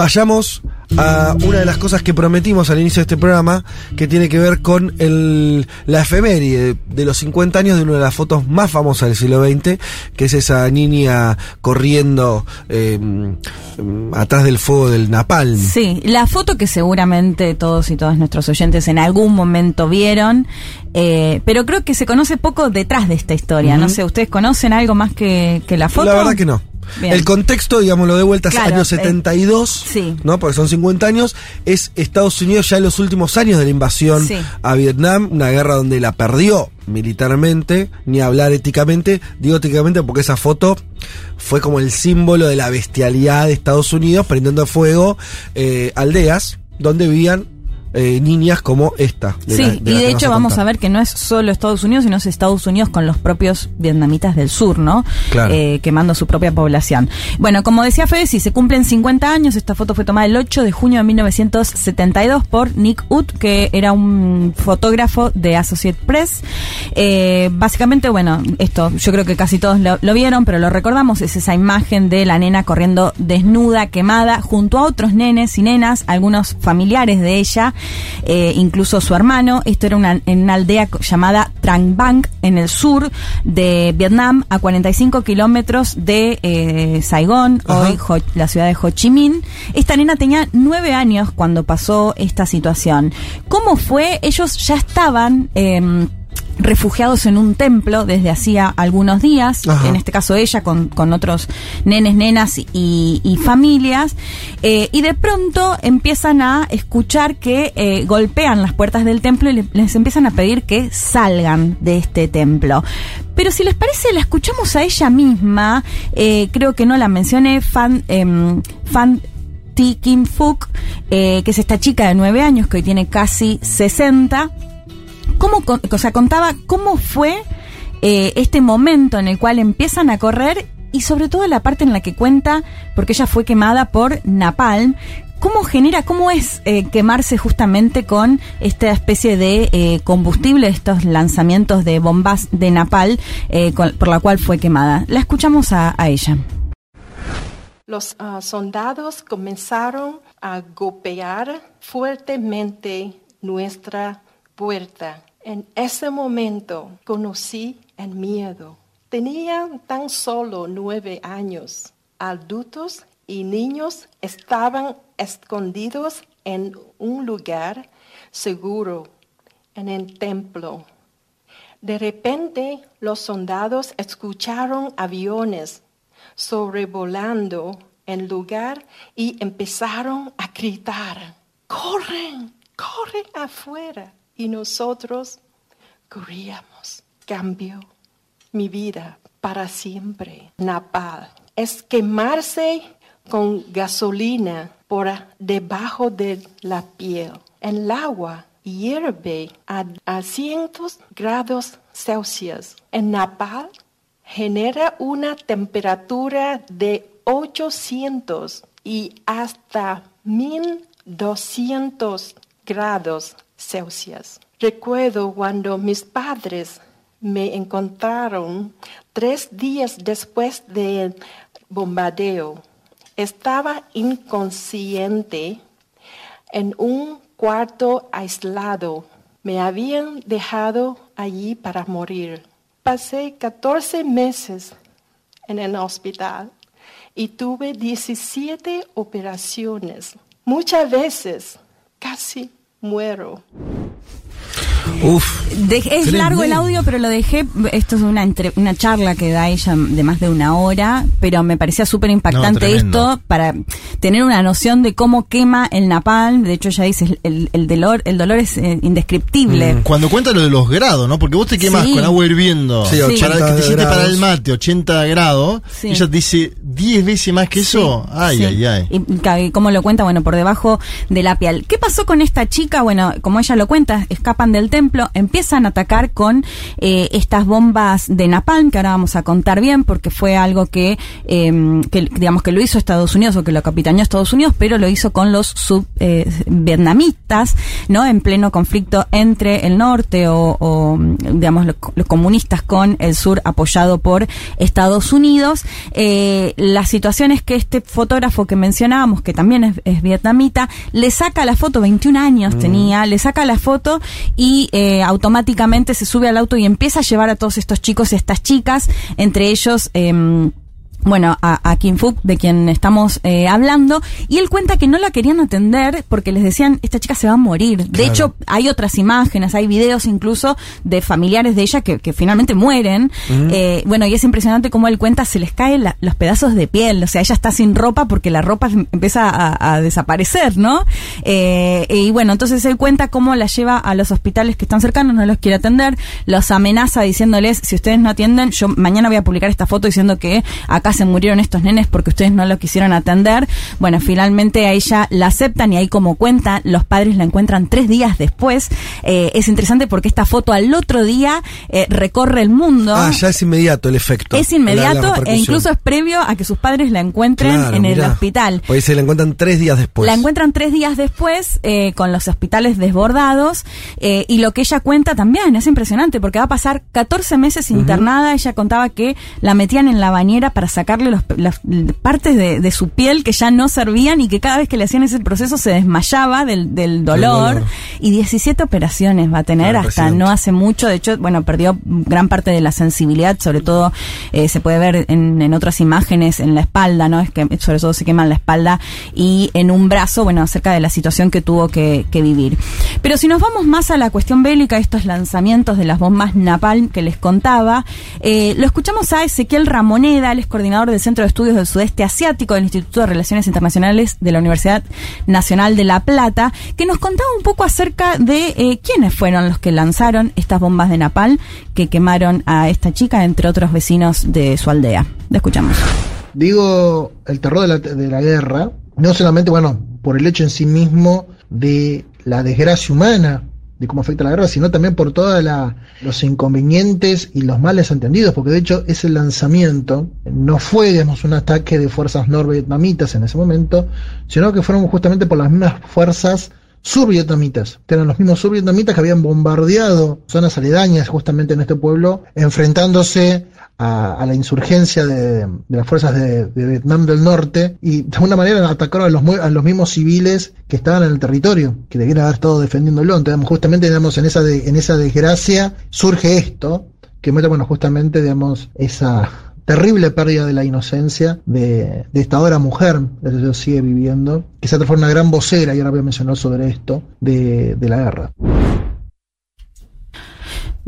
Vayamos a una de las cosas que prometimos al inicio de este programa, que tiene que ver con el, la efeméride de los 50 años de una de las fotos más famosas del siglo XX, que es esa niña corriendo eh, atrás del fuego del napalm. Sí, la foto que seguramente todos y todas nuestros oyentes en algún momento vieron, eh, pero creo que se conoce poco detrás de esta historia. No sé, ¿ustedes conocen algo más que, que la foto? La verdad que no. El contexto, digámoslo de vuelta, Claro, años eh, 72, sí. ¿no? Porque son 50 años, es Estados Unidos ya en los últimos años de la invasión Sí. a Vietnam, una guerra donde la perdió militarmente, ni hablar éticamente, digo éticamente porque esa foto fue como el símbolo de la bestialidad de Estados Unidos prendiendo fuego eh, aldeas donde vivían eh, niñas como esta. de Sí, la- de y de hecho vamos a ver que no es solo Estados Unidos, sino es Estados Unidos con los propios vietnamitas del sur, ¿no? Claro. Eh, quemando su propia población. Bueno, como decía Fede, si se cumplen 50 años, esta foto fue tomada el 8 de junio de 1972 por Nick Ut, que era un fotógrafo de Associated Press. Eh, básicamente, bueno, esto yo creo que casi todos lo, lo vieron, pero lo recordamos, es esa imagen de la nena corriendo desnuda, quemada, junto a otros nenes y nenas, algunos familiares de ella, eh, incluso su hermano. Esto era una, en una aldea llamada Trang Bang, en el sur de Vietnam, a 45 kilómetros de eh, Saigón, Ajá. hoy Ho- la ciudad de Ho Chi Minh. Esta nena tenía nueve años cuando pasó esta situación. ¿Cómo fue? Ellos ya estaban... em, refugiados en un templo desde hacía algunos días, Ajá. en este caso ella con, con otros nenes, nenas y, y familias, eh, y de pronto empiezan a escuchar que eh, golpean las puertas del templo y le- les empiezan a pedir que salgan de este templo. Pero si les parece, la escuchamos a ella misma, eh, creo que no la mencioné, Fan, em, Fan T. Kim Fook, que es esta chica de nueve años que hoy tiene casi 60 cómo, o sea, contaba cómo fue eh, este momento en el cual empiezan a correr y sobre todo la parte en la que cuenta, porque ella fue quemada por Napalm, cómo genera, cómo es eh, quemarse justamente con esta especie de eh, combustible, estos lanzamientos de bombas de con- por la cual fue quemada. La escuchamos a, a ella. Los ah, soldados comenzaron a golpear fuertemente nuestra puerta. En ese momento conocí el miedo. Tenía tan solo nueve años. Adultos y niños estaban escondidos en un lugar seguro, en el templo. De repente los soldados escucharon aviones sobrevolando el lugar y empezaron a gritar, corren, corren afuera. Y nosotros corríamos. Cambió mi vida para siempre. Napal es quemarse con gasolina por debajo de la piel. El agua hierve a, cientos grados Celsius. El napal genera una temperatura de 800 y hasta 1200 grados Celsius. Recuerdo cuando mis padres me encontraron tres días después del bombardeo. Estaba inconsciente en un cuarto aislado. Me habían dejado allí para morir. Pasé 14 meses en el hospital y tuve 17 operaciones. Muchas veces casi muero. Uf. De- es largo el audio, pero lo dejé. Esto es una, entre- una charla que da ella de más de una hora, pero me parecía súper impactante No, esto para tener una noción de cómo quema el napalm. De hecho, ella dice: el, el dolor, el dolor es eh, indescriptible. Cuando cuenta lo de los grados, ¿no? Porque vos te quemas Sí. con agua hirviendo. Sí, para 80 que te para el mate, 80 grados. Sí. Ella te dice 10 veces más que eso. Ay, Sí. ay, ay. Y y cómo lo cuenta, bueno, por debajo de la piel. ¿Qué pasó con esta chica? Bueno, como ella lo cuenta, escapan del empiezan a atacar con eh, estas bombas de napalm, que ahora vamos a contar bien, porque fue algo que, eh, que, digamos, que lo hizo Estados Unidos o que lo capitaneó Estados Unidos, pero lo hizo con los sub eh, vietnamitas, ¿no? En pleno conflicto entre el norte o, o, digamos, lo- los comunistas con el sur apoyado por Estados Unidos. Eh, la situación es que este fotógrafo que mencionábamos, que también es, es vietnamita, le saca la foto, 21 años tenía, le saca la foto y eh, automáticamente se sube al auto y empieza a llevar a todos estos chicos y estas chicas, entre ellos... em, bueno, a, a Kim Fook, de quien estamos eh, hablando, y él cuenta que no la querían atender porque les decían, esta chica se va a morir. De hecho, hay otras imágenes, hay videos incluso de familiares de ella que, que finalmente mueren. Eh, bueno, y es impresionante cómo él cuenta, se les caen la- los pedazos de piel, o sea, ella está sin ropa porque la ropa em- empieza a, a desaparecer, ¿no? Eh, y bueno, entonces él cuenta cómo la lleva a los hospitales que están cercanos, no los quiere atender, los amenaza diciéndoles, si ustedes no atienden, yo mañana voy a publicar esta foto diciendo que acá se murieron estos nenes porque ustedes no lo quisieron atender. Bueno, finalmente a ella la aceptan y ahí como cuenta, los padres la encuentran tres días después. Eh, es interesante porque esta foto al otro día eh, recorre el mundo. Ah, ya es inmediato el efecto. es La- la inmediato e incluso es previo a que sus padres la encuentren Claro, en el hospital. Pues se la encuentran tres días después. La encuentran tres días después eh, con los hospitales desbordados eh, y lo que ella cuenta también es impresionante porque va a pasar 14 meses internada. Ella contaba que la metían en la bañera para sacarle los- las partes de, de su piel que ya no servían y que cada vez que le hacían ese proceso se desmayaba del, del dolor. dolor. Y 17 operaciones va a tener Ah, hasta no hace mucho. De hecho, bueno, perdió gran parte de la sensibilidad, sobre todo eh, se puede ver en, en otras imágenes en la espalda, ¿no? Es que sobre todo se quema en la espalda y en un brazo, bueno, acerca de la situación que tuvo que, que vivir. Pero si nos vamos más a la cuestión bélica, estos lanzamientos de las bombas Napalm que les contaba, eh, lo escuchamos a Ezequiel Ramoneda, él es coordinador del Centro de Estudios del Sudeste Asiático del Instituto de Relaciones Internacionales de la Universidad Nacional de La Plata, que nos contaba un poco acerca de eh, quiénes fueron los que lanzaron estas bombas de Napalm que quemaron a esta chica, entre otros vecinos de su aldea. La escuchamos. Digo, el terror de la, de la guerra, no solamente, bueno, por el hecho en sí mismo de la desgracia humana, de cómo afecta la guerra, sino también por todos los inconvenientes y los males entendidos, porque de hecho ese lanzamiento no fue, digamos, un ataque de fuerzas norvietnamitas en ese momento, sino que fueron justamente por las mismas fuerzas survietnamitas, que eran los mismos survietnamitas que habían bombardeado zonas aledañas justamente en este pueblo, enfrentándose a, la insurgencia de, las fuerzas de, Vietnam del Norte y de alguna manera atacaron a los, a los mismos civiles que estaban en el territorio, que debieran haber estado defendiéndolo. Entonces, justamente digamos, en, esa en esa desgracia surge esto, que muestra bueno, justamente digamos, esa terrible pérdida de la inocencia de, esta ahora mujer, que sigue viviendo, que se transforma en una gran vocera, y ahora voy a mencionar sobre esto, de, de la guerra.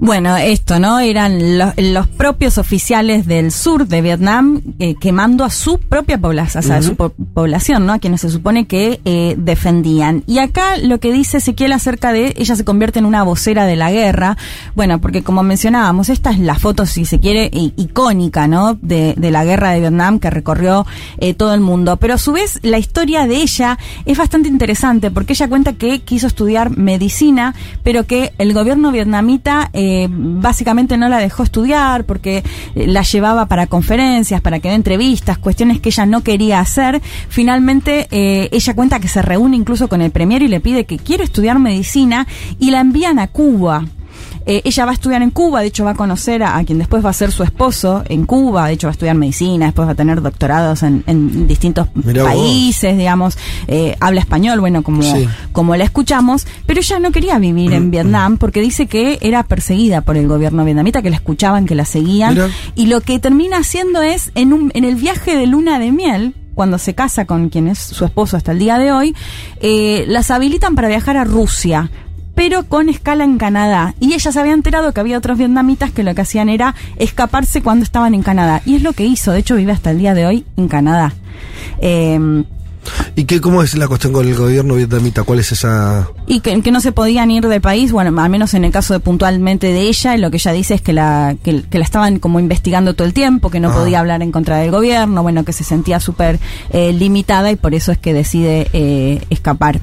Bueno, esto, ¿no? Eran los, los propios oficiales del sur de Vietnam eh, quemando a su propia población, o sea, a su po- población, ¿no? A quienes se supone que eh, defendían. Y acá lo que dice Ezequiel acerca de ella se convierte en una vocera de la guerra. Bueno, porque como mencionábamos, esta es la foto, si se quiere, icónica, ¿no? De, de la guerra de Vietnam que recorrió eh, todo el mundo. Pero a su vez, la historia de ella es bastante interesante porque ella cuenta que quiso estudiar medicina, pero que el gobierno vietnamita eh, básicamente no la dejó estudiar porque eh, la llevaba para conferencias, para que dé entrevistas, cuestiones que ella no quería hacer. Finalmente, eh, ella cuenta que se reúne incluso con el premier y le pide que quiere estudiar medicina y la envían a Cuba. Eh, ella va a estudiar en Cuba, de hecho va a conocer a, a quien después va a ser su esposo en Cuba, de hecho va a estudiar medicina, después va a tener doctorados en, en distintos Mirá vos. países, digamos, eh, habla español, bueno, como, Sí. como la escuchamos, pero ella no quería vivir en Vietnam porque dice que era perseguida por el gobierno vietnamita, que la escuchaban, que la seguían, Mirá. y lo que termina haciendo es, en, un, en el viaje de luna de miel, cuando se casa con quien es su esposo hasta el día de hoy, eh, las habilitan para viajar a Rusia pero con escala en Canadá. Y ella se había enterado que había otros vietnamitas que lo que hacían era escaparse cuando estaban en Canadá. Y es lo que hizo, de hecho vive hasta el día de hoy en Canadá. Eh, ¿Y qué, cómo es la cuestión con el gobierno vietnamita? ¿Cuál es esa...? y que, que no se podían ir del país, bueno, al menos en el caso de puntualmente de ella, lo que ella dice es que la, que, que la estaban como investigando todo el tiempo, que no Ah. podía hablar en contra del gobierno, bueno, que se sentía súper eh, limitada y por eso es que decide eh, escapar.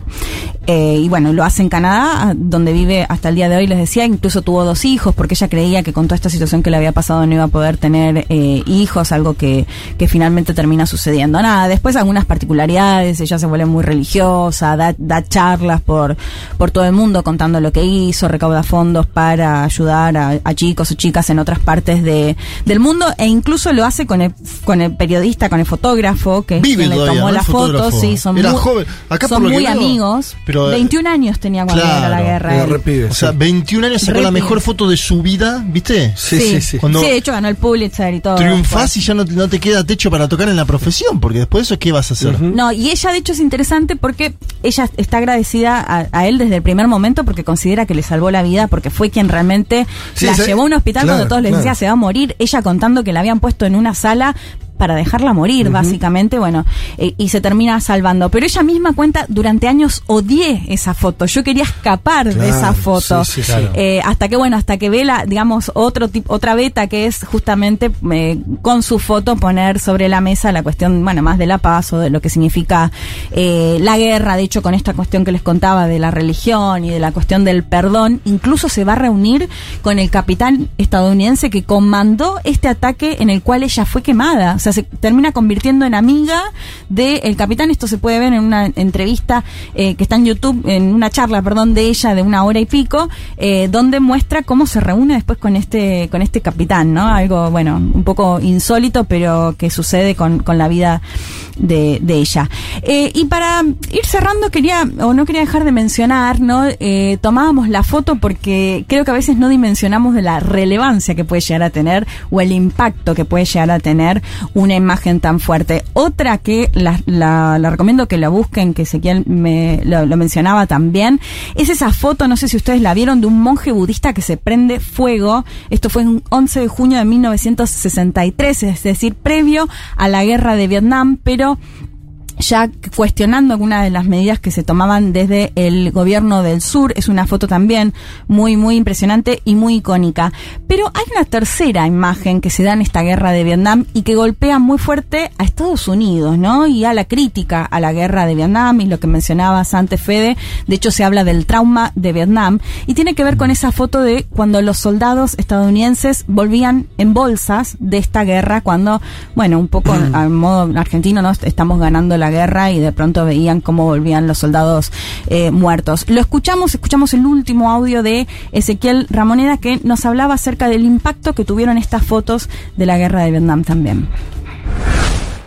Eh, y bueno, lo hace en Canadá, donde vive hasta el día de hoy, les decía, incluso tuvo dos hijos, porque ella creía que con toda esta situación que le había pasado no iba a poder tener eh, hijos, algo que, que finalmente termina sucediendo. Nada, después algunas particularidades, ella se vuelve muy religiosa, da, da charlas por, por todo el mundo contando lo que hizo, recauda fondos para ayudar a, a chicos o chicas en otras partes de, del mundo, e incluso lo hace con el, con el periodista, con el fotógrafo, que Vive le todavía, tomó ¿no? las fotos, sí, son Era muy, joven. Acá son muy veo, amigos. pero, eh, 21 años tenía cuando claro, era la guerra. Era O sea, sí. 21 años sacó la mejor foto de su vida, ¿viste? Sí, sí, sí. Cuando- Sí, de hecho ganó el Pulitzer y todo. Triunfás y ya no, te- no te queda techo para tocar en la profesión, porque después de eso, ¿qué vas a hacer? No, y ella de hecho es interesante porque ella está agradecida a, a él desde el primer momento porque considera que le salvó la vida porque fue quien realmente Sí, la llevó a un hospital claro, cuando todos le claro. decían se va a morir, ella contando que la habían puesto en una sala para dejarla morir, básicamente, bueno, eh, y se termina salvando. Pero ella misma cuenta, durante años odié esa foto, yo quería escapar de esa foto. sí, sí, sí. Claro. Eh, hasta que, bueno, hasta que ve la, digamos, otro tipo, otra beta que es justamente eh, con su foto poner sobre la mesa la cuestión, bueno, más de la paz o de lo que significa eh, la guerra. De hecho, con esta cuestión que les contaba de la religión y de la cuestión del perdón, incluso se va a reunir con el capitán estadounidense que comandó este ataque en el cual ella fue quemada. O sea, se termina convirtiendo en amiga del capitán. Esto se puede ver en una entrevista eh, que está en YouTube, en una charla, perdón, de ella de una hora y pico, eh, donde muestra cómo se reúne después con este, con este capitán, ¿no? Algo, bueno, un poco insólito, pero que sucede con, con la vida de, de ella. Eh, y para ir cerrando, quería, o no quería dejar de mencionar, ¿no? Eh, tomábamos la foto porque creo que a veces no dimensionamos de la relevancia que puede llegar a tener o el impacto que puede llegar a tener una imagen tan fuerte. Otra que la, la- recomiendo que la busquen, que Ezequiel me, lo, lo mencionaba también, es esa foto, no sé si ustedes la vieron, de un monje budista que se prende fuego. Esto fue un 11 de junio de 1963, es decir, previo a la guerra de Vietnam, pero 있고요. Ya cuestionando algunas de las medidas que se tomaban desde el gobierno del sur. Es una foto también muy, muy impresionante y muy icónica. Pero hay una tercera imagen que se da en esta guerra de Vietnam y que golpea muy fuerte a Estados Unidos, ¿no? Y a la crítica a la guerra de Vietnam y lo que mencionabas antes, Fede. De hecho, se habla del trauma de Vietnam y tiene que ver con esa foto de cuando los soldados estadounidenses volvían en bolsas de esta guerra cuando, bueno, un poco al modo argentino, ¿no? Estamos ganando la guerra y de pronto veían cómo volvían los soldados eh, muertos. Lo escuchamos, escuchamos el último audio de Ezequiel Ramoneda que nos hablaba acerca del impacto que tuvieron estas fotos de la guerra de Vietnam también.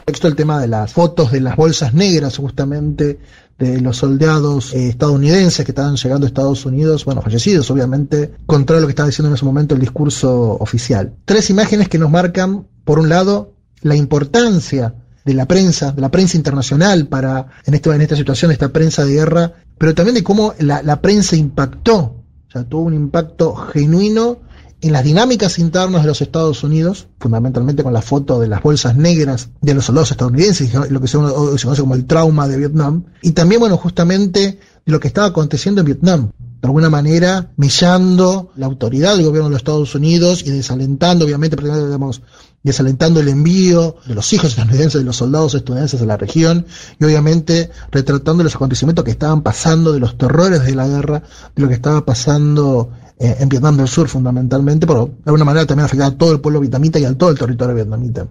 Texto el tema de las fotos de las bolsas negras, justamente, de los soldados eh, estadounidenses que estaban llegando a Estados Unidos, bueno, fallecidos, obviamente, contra lo que estaba diciendo en ese momento el discurso oficial. Tres imágenes que nos marcan, por un lado, la importancia de la prensa, de la prensa internacional para, en, este, en esta situación, esta prensa de guerra, pero también de cómo la, la prensa impactó, o sea, tuvo un impacto genuino en las dinámicas internas de los Estados Unidos, fundamentalmente con la foto de las bolsas negras de los soldados estadounidenses, lo que se, conoce como el trauma de Vietnam, y también, bueno, justamente de lo que estaba aconteciendo en Vietnam, de alguna manera mellando la autoridad del gobierno de los Estados Unidos y desalentando, obviamente, digamos, desalentando el envío de los hijos estadounidenses, de los soldados estadounidenses a la región, y obviamente retratando los acontecimientos que estaban pasando, de los terrores de la guerra, de lo que estaba pasando eh, en Vietnam del Sur fundamentalmente, pero de alguna manera también afectaba a todo el pueblo vietnamita y a todo el territorio vietnamita.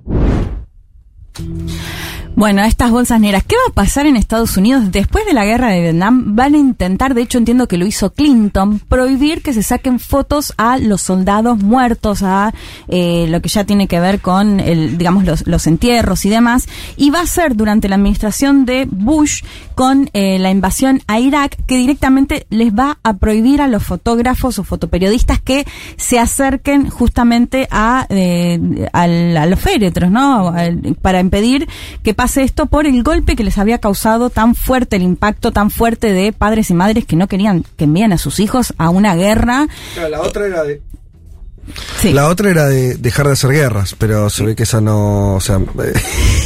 Bueno, estas bolsas negras, ¿qué va a pasar en Estados Unidos después de la guerra de Vietnam? Van a intentar, de hecho entiendo que lo hizo Clinton, prohibir que se saquen fotos a los soldados muertos, a eh, lo que ya tiene que ver con, el, digamos, los, los entierros y demás. Y va a ser durante la administración de Bush con eh, la invasión a Irak que directamente les va a prohibir a los fotógrafos o fotoperiodistas que se acerquen justamente a, eh, a los féretros, ¿no? Para impedir que pase esto por el golpe que les había causado tan fuerte, el impacto tan fuerte de padres y madres que no querían que envíen a sus hijos a una guerra. la otra era de. Sí. La otra era de dejar de hacer guerras, pero se ve que esa no. O sea, eh,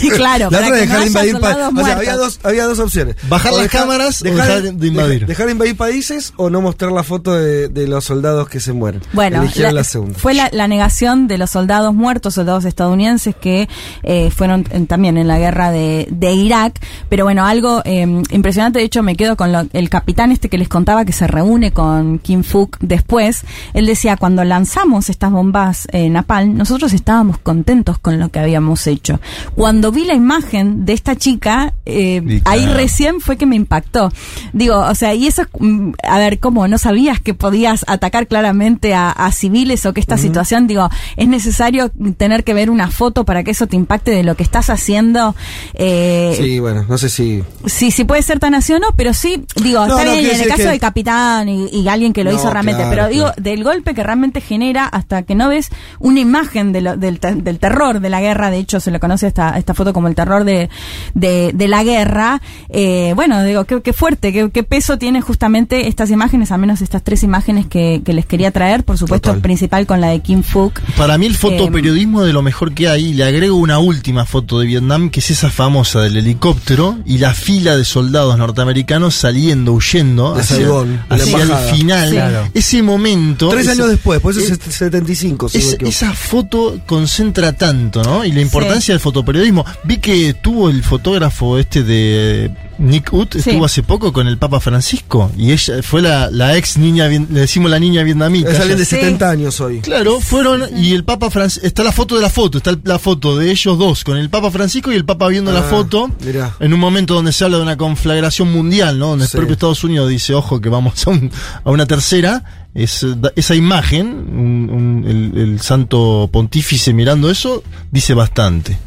claro, la otra dejar no de haya invadir países. O sea, había dos, había dos opciones. Bajar las cámaras o dejar de invadir. Dejar, de invadir países o no mostrar la foto de, de los soldados que se mueren. Bueno, Eligieron la- la, segunda. fue la, la negación de los soldados muertos, soldados estadounidenses que eh, fueron en- también en la guerra de, de Irak. Pero bueno, algo eh, impresionante, de hecho me quedo con lo- el capitán este que les contaba que se reúne con Kim Fook después. Él decía, cuando lanzamos estas bombas eh, Napalm, nosotros estábamos contentos con lo que habíamos hecho. Cuando vi la imagen de esta chica, eh, ahí recién fue que me impactó. Digo, o sea, y eso, es, mm, a ver, ¿cómo? ¿No sabías que podías atacar claramente a, a civiles o que esta situación, digo, es necesario tener que ver una foto para que eso te impacte de lo que estás haciendo? Eh, Sí, bueno, no sé si. Sí, sí puede ser tan así o no, pero sí, digo, No, está no, bien en el caso que- del capitán y, y alguien que lo No, hizo realmente, claro, pero digo, claro. del golpe que realmente genera hasta que no ves una imagen de lo- del, del terror de la guerra, de hecho se le conoce esta, esta foto como el terror de, de, de la guerra, eh, bueno, digo, qué, qué fuerte, qué, qué peso tiene justamente estas imágenes, al menos estas tres imágenes que, que les quería traer, por supuesto, Total. principal con la de Kim Fook. Para mí el fotoperiodismo Em, de lo mejor que hay, le agrego una última foto de Vietnam, que es esa famosa del helicóptero y la fila de soldados norteamericanos saliendo, huyendo hacia, Saigón, el final. Sí. Claro. Ese momento... Tres ese- años después, por eso es- es 75, si es- esa foto concentra tanto, ¿no? Y la importancia del fotoperiodismo. Vi que tuvo el fotógrafo este de Nick Ut, Sí. estuvo hace poco con el Papa Francisco y ella fue la, la ex niña, le decimos la niña vietnamita. Es alguien de Sí. 70 años hoy. Claro, fueron y el Papa Francisco, está la foto de la foto, está la foto de ellos dos con el Papa Francisco y el Papa viendo la Ah, foto mirá. en un momento donde se habla de una conflagración mundial, ¿no? Donde Sí. el propio Estados Unidos dice, ojo, que vamos a, un- a una tercera. Es, da- esa imagen, un- un- el, el santo pontífice mirando eso, dice bastante.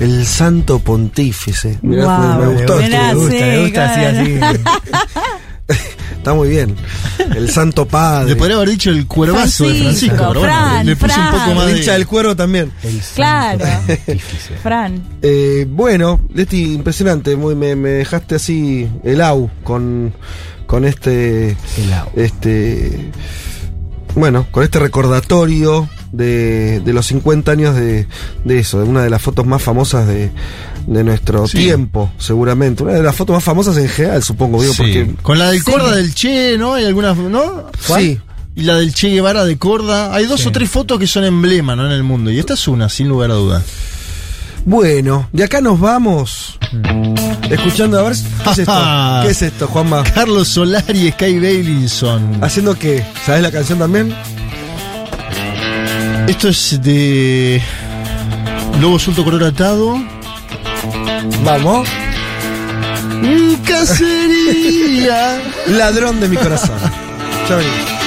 El santo pontífice. Mirá, Guau. me, me gustó. Mirá, esto, me gusta, sí, me gusta así, claro. así. Está muy bien. El santo padre. Le podría haber dicho el cuervazo de Francisco, Francisco, pero bueno, Fran, le puse un poco más El de... hincha del cuero también. Claro, Fran. Eh, bueno, Leti, impresionante. Muy, me, me dejaste así el au con, con este. Este. Bueno, con este recordatorio de, de los 50 años de, de eso, de una de las fotos más famosas de, de nuestro Sí. tiempo, seguramente. Una de las fotos más famosas en general, supongo, digo, Sí. porque. Con la del Sí. Corda del Che, ¿no? Hay algunas, ¿no? Sí. Y la del Che Guevara de Corda. Hay dos o tres fotos que son emblema, ¿no? En el mundo. Y esta es una, sin lugar a duda. Bueno, de acá nos vamos. Escuchando, a ver, ¿qué es esto? ¿Qué es esto, Juanma? Carlos Solari y Sky Bailinson. ¿Haciendo qué? ¿Sabes la canción también? Esto es de Lobo Suelto Color Atado. Vamos. Mm, Cacería. Ladrón de mi corazón. Venimos.